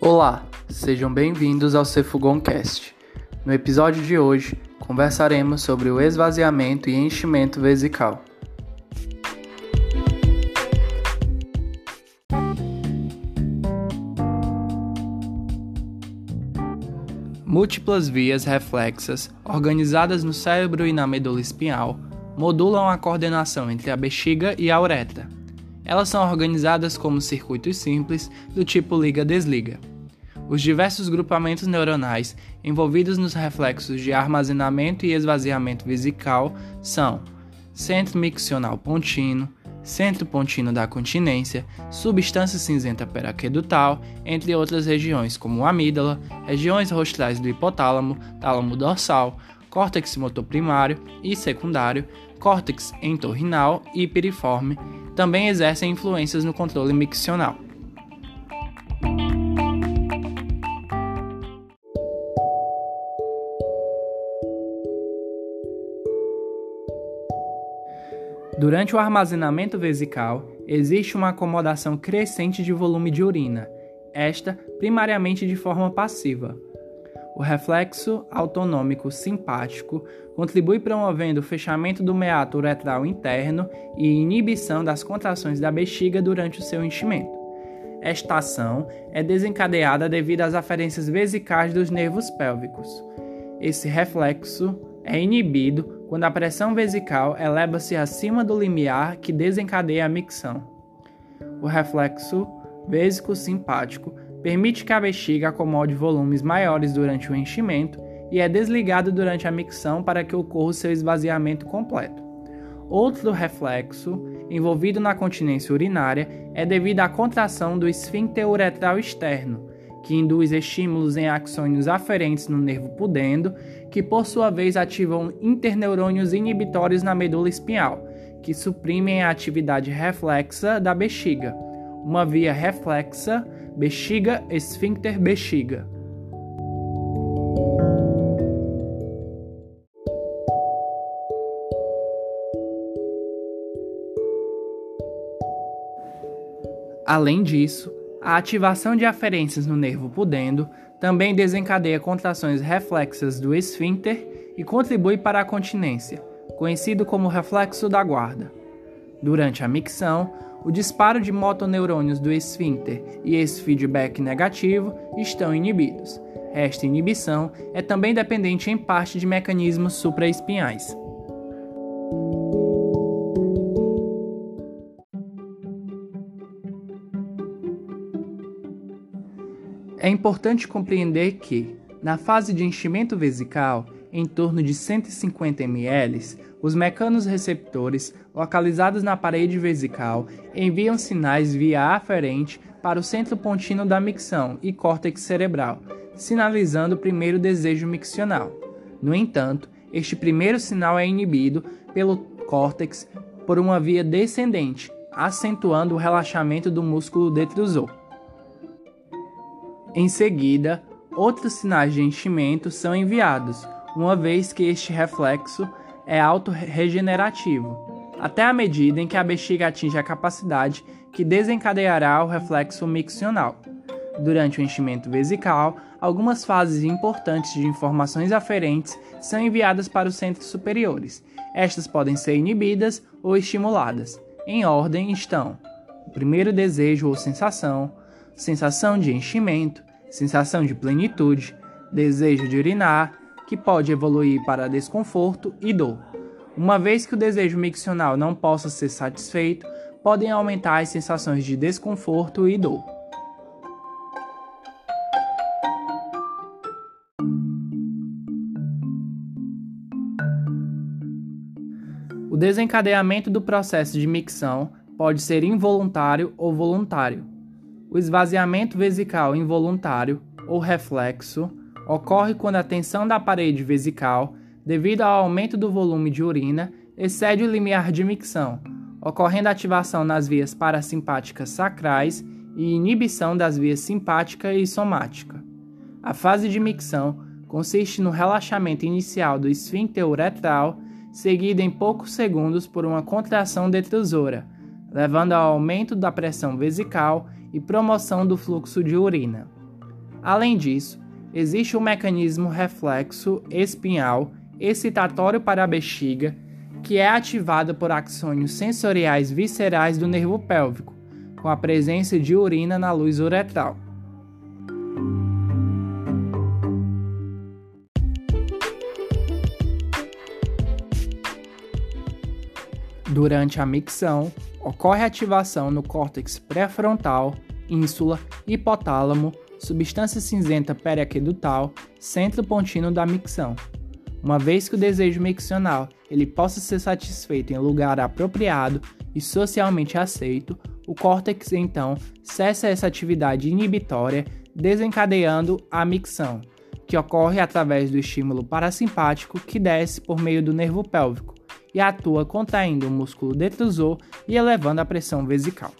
Olá, sejam bem-vindos ao Cefugoncast. No episódio de hoje, conversaremos sobre o esvaziamento e enchimento vesical. Múltiplas vias reflexas, organizadas no cérebro e na medula espinhal, modulam a coordenação entre a bexiga e a uretra. Elas são organizadas como circuitos simples do tipo liga-desliga. Os diversos grupamentos neuronais envolvidos nos reflexos de armazenamento e esvaziamento vesical são centro miccional pontino, centro pontino da continência, substância cinzenta peraquedutal, entre outras regiões como amígdala, regiões rostrais do hipotálamo, tálamo dorsal, córtex motor primário e secundário, córtex entorrinal e piriforme, também exercem influências no controle miccional. Durante o armazenamento vesical, existe uma acomodação crescente de volume de urina, esta primariamente de forma passiva. O reflexo autonômico simpático contribui promovendo o fechamento do meato uretral interno e inibição das contrações da bexiga durante o seu enchimento. Esta ação é desencadeada devido às aferências vesicais dos nervos pélvicos. Esse reflexo é inibido quando a pressão vesical eleva-se acima do limiar que desencadeia a micção. O reflexo vésico-simpático permite que a bexiga acomode volumes maiores durante o enchimento e é desligado durante a micção para que ocorra o seu esvaziamento completo. Outro reflexo envolvido na continência urinária é devido à contração do esfíncter uretral externo, que induz estímulos em axônios aferentes no nervo pudendo, que por sua vez ativam interneurônios inibitórios na medula espinhal, que suprimem a atividade reflexa da bexiga, uma via reflexa bexiga-esfíncter-bexiga. Além disso, a ativação de aferências no nervo pudendo também desencadeia contrações reflexas do esfíncter e contribui para a continência, conhecido como reflexo da guarda. Durante a micção, o disparo de motoneurônios do esfíncter e esse feedback negativo estão inibidos. Esta inibição é também dependente em parte de mecanismos supraespinhais. É importante compreender que, na fase de enchimento vesical, em torno de 150 ml, os mecanos receptores localizados na parede vesical enviam sinais via aferente para o centro pontino da micção e córtex cerebral, sinalizando o primeiro desejo miccional. No entanto, este primeiro sinal é inibido pelo córtex por uma via descendente, acentuando o relaxamento do músculo detrusor. Em seguida, outros sinais de enchimento são enviados, uma vez que este reflexo é autorregenerativo, até a medida em que a bexiga atinge a capacidade que desencadeará o reflexo miccional. Durante o enchimento vesical, algumas fases importantes de informações aferentes são enviadas para os centros superiores. Estas podem ser inibidas ou estimuladas. Em ordem estão: o primeiro desejo ou sensação, sensação de enchimento, sensação de plenitude, desejo de urinar, que pode evoluir para desconforto e dor. Uma vez que o desejo miccional não possa ser satisfeito, podem aumentar as sensações de desconforto e dor. O desencadeamento do processo de micção pode ser involuntário ou voluntário. O esvaziamento vesical involuntário ou reflexo ocorre quando a tensão da parede vesical, devido ao aumento do volume de urina, excede o limiar de micção, ocorrendo ativação nas vias parasimpáticas sacrais e inibição das vias simpática e somática. A fase de micção consiste no relaxamento inicial do esfíncter uretral, seguido em poucos segundos por uma contração detrusora, levando ao aumento da pressão vesical e promoção do fluxo de urina. Além disso, existe o mecanismo reflexo espinhal excitatório para a bexiga, que é ativado por axônios sensoriais viscerais do nervo pélvico, com a presença de urina na luz uretral. Durante a micção, ocorre ativação no córtex pré-frontal, ínsula, hipotálamo, substância cinzenta periaquedutal, centro pontino da micção. Uma vez que o desejo miccional ele possa ser satisfeito em lugar apropriado e socialmente aceito, o córtex então cessa essa atividade inibitória, desencadeando a micção, que ocorre através do estímulo parasimpático que desce por meio do nervo pélvico e atua contraindo o músculo detrusor e elevando a pressão vesical.